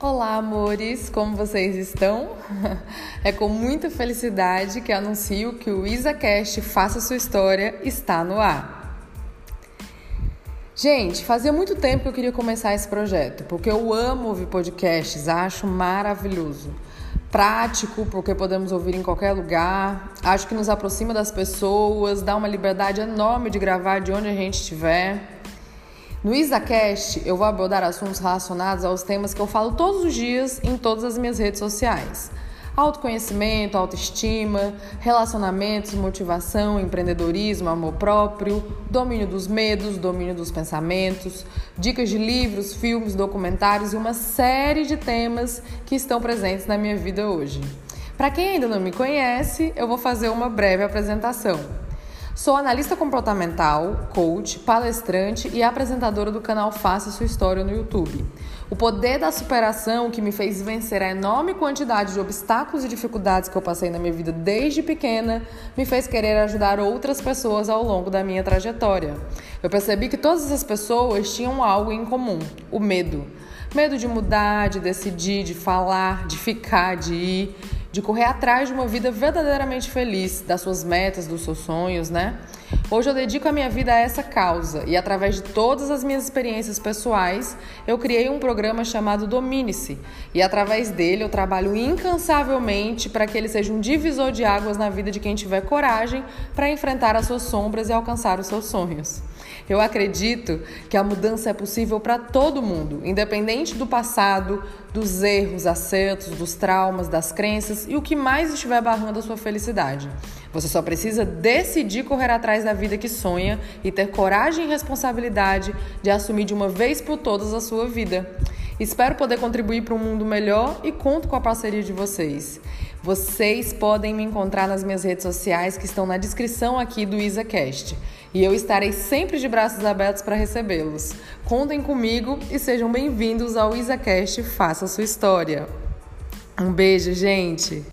Olá, amores, como vocês estão? É com muita felicidade que anuncio que o IsaCast Faça Sua História está no ar. Gente, fazia muito tempo que eu queria começar esse projeto, porque eu amo ouvir podcasts, acho maravilhoso. Prático, porque podemos ouvir em qualquer lugar, acho que nos aproxima das pessoas, dá uma liberdade enorme de gravar de onde a gente estiver. No IsaCast, eu vou abordar assuntos relacionados aos temas que eu falo todos os dias em todas as minhas redes sociais. Autoconhecimento, autoestima, relacionamentos, motivação, empreendedorismo, amor próprio, domínio dos medos, domínio dos pensamentos, dicas de livros, filmes, documentários e uma série de temas que estão presentes na minha vida hoje. Para quem ainda não me conhece, eu vou fazer uma breve apresentação. Sou analista comportamental, coach, palestrante e apresentadora do canal Faça Sua História no YouTube. O poder da superação que me fez vencer a enorme quantidade de obstáculos e dificuldades que eu passei na minha vida desde pequena me fez querer ajudar outras pessoas ao longo da minha trajetória. Eu percebi que todas essas pessoas tinham algo em comum: o medo. Medo de mudar, de decidir, de falar, de ficar, de ir de correr atrás de uma vida verdadeiramente feliz, das suas metas, dos seus sonhos, né? Hoje eu dedico a minha vida a essa causa e através de todas as minhas experiências pessoais, eu criei um programa chamado Domine-se e através dele eu trabalho incansavelmente para que ele seja um divisor de águas na vida de quem tiver coragem para enfrentar as suas sombras e alcançar os seus sonhos. Eu acredito que a mudança é possível para todo mundo, independente do passado, dos erros, acertos, dos traumas, das crenças e o que mais estiver barrando a sua felicidade. Você só precisa decidir correr atrás da vida que sonha e ter coragem e responsabilidade de assumir de uma vez por todas a sua vida. Espero poder contribuir para um mundo melhor e conto com a parceria de vocês. Vocês podem me encontrar nas minhas redes sociais que estão na descrição aqui do IsaCast. E eu estarei sempre de braços abertos para recebê-los. Contem comigo e sejam bem-vindos ao IsaCast Faça Sua História. Um beijo, gente!